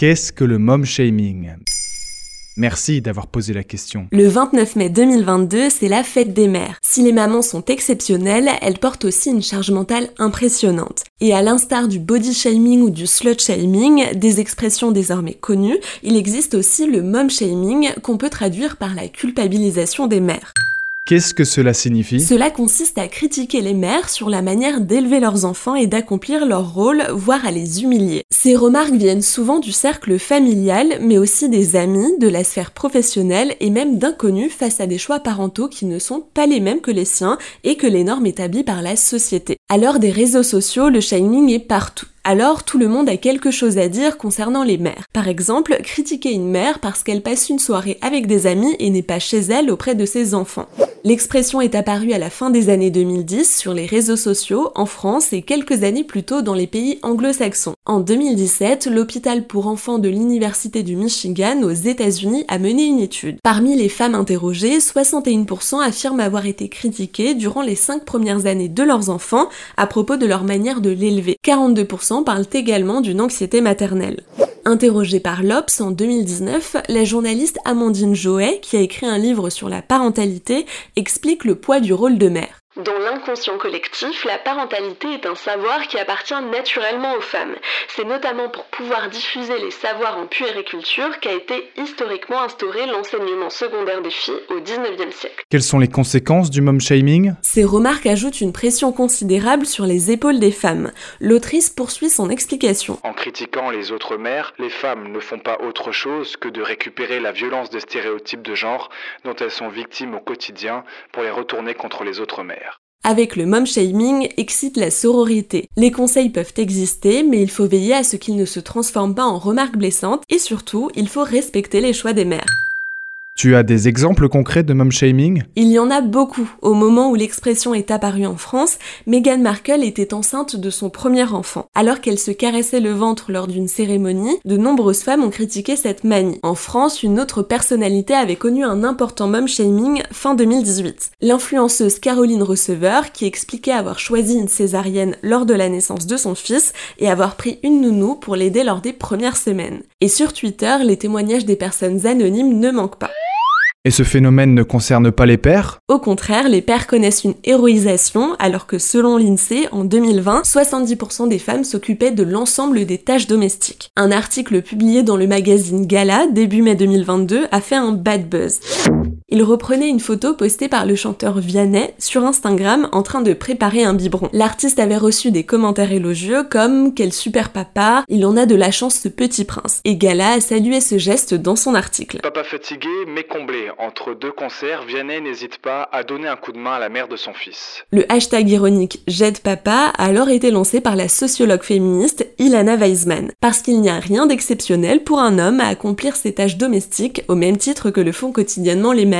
Qu'est-ce que le mom shaming? Merci d'avoir posé la question. Le 29 mai 2022, c'est la fête des mères. Si les mamans sont exceptionnelles, elles portent aussi une charge mentale impressionnante. Et à l'instar du body shaming ou du slut shaming, des expressions désormais connues, il existe aussi le mom shaming qu'on peut traduire par la culpabilisation des mères. Qu'est-ce que cela signifie? Cela consiste à critiquer les mères sur la manière d'élever leurs enfants et d'accomplir leur rôle, voire à les humilier. Ces remarques viennent souvent du cercle familial, mais aussi des amis, de la sphère professionnelle et même d'inconnus face à des choix parentaux qui ne sont pas les mêmes que les siens et que les normes établies par la société. À l'heure des réseaux sociaux, le shaming est partout. Alors tout le monde a quelque chose à dire concernant les mères. Par exemple, critiquer une mère parce qu'elle passe une soirée avec des amis et n'est pas chez elle auprès de ses enfants. L'expression est apparue à la fin des années 2010 sur les réseaux sociaux en France et quelques années plus tôt dans les pays anglo-saxons. En 2017, l'hôpital pour enfants de l'Université du Michigan aux États-Unis a mené une étude. Parmi les femmes interrogées, 61% affirment avoir été critiquées durant les 5 premières années de leurs enfants à propos de leur manière de l'élever. 42% parlent également d'une anxiété maternelle. Interrogée par l'Obs en 2019, la journaliste Amandine Joet, qui a écrit un livre sur la parentalité, explique le poids du rôle de mère. Dans l'inconscient collectif, la parentalité est un savoir qui appartient naturellement aux femmes. C'est notamment pour pouvoir diffuser les savoirs en puériculture qu'a été historiquement instauré l'enseignement secondaire des filles au 19e siècle. Quelles sont les conséquences du mom shaming Ces remarques ajoutent une pression considérable sur les épaules des femmes. L'autrice poursuit son explication. En critiquant les autres mères, les femmes ne font pas autre chose que de récupérer la violence des stéréotypes de genre dont elles sont victimes au quotidien pour les retourner contre les autres mères. Avec le mom shaming excite la sororité. Les conseils peuvent exister, mais il faut veiller à ce qu'ils ne se transforment pas en remarques blessantes et surtout, il faut respecter les choix des mères. Tu as des exemples concrets de mom shaming? Il y en a beaucoup. Au moment où l'expression est apparue en France, Meghan Markle était enceinte de son premier enfant. Alors qu'elle se caressait le ventre lors d'une cérémonie, de nombreuses femmes ont critiqué cette manie. En France, une autre personnalité avait connu un important mom shaming fin 2018. L'influenceuse Caroline Receveur, qui expliquait avoir choisi une césarienne lors de la naissance de son fils et avoir pris une nounou pour l'aider lors des premières semaines. Et sur Twitter, les témoignages des personnes anonymes ne manquent pas. Et ce phénomène ne concerne pas les pères? Au contraire, les pères connaissent une héroïsation, alors que selon l'INSEE, en 2020, 70% des femmes s'occupaient de l'ensemble des tâches domestiques. Un article publié dans le magazine Gala, début mai 2022, a fait un bad buzz. Il reprenait une photo postée par le chanteur Vianney sur Instagram en train de préparer un biberon. L'artiste avait reçu des commentaires élogieux comme quel super papa, il en a de la chance ce petit prince. Et Gala a salué ce geste dans son article. Papa fatigué mais comblé. Entre deux concerts, Vianney n'hésite pas à donner un coup de main à la mère de son fils. Le hashtag ironique J'aide papa a alors été lancé par la sociologue féministe Ilana Weisman. Parce qu'il n'y a rien d'exceptionnel pour un homme à accomplir ses tâches domestiques au même titre que le font quotidiennement les mères.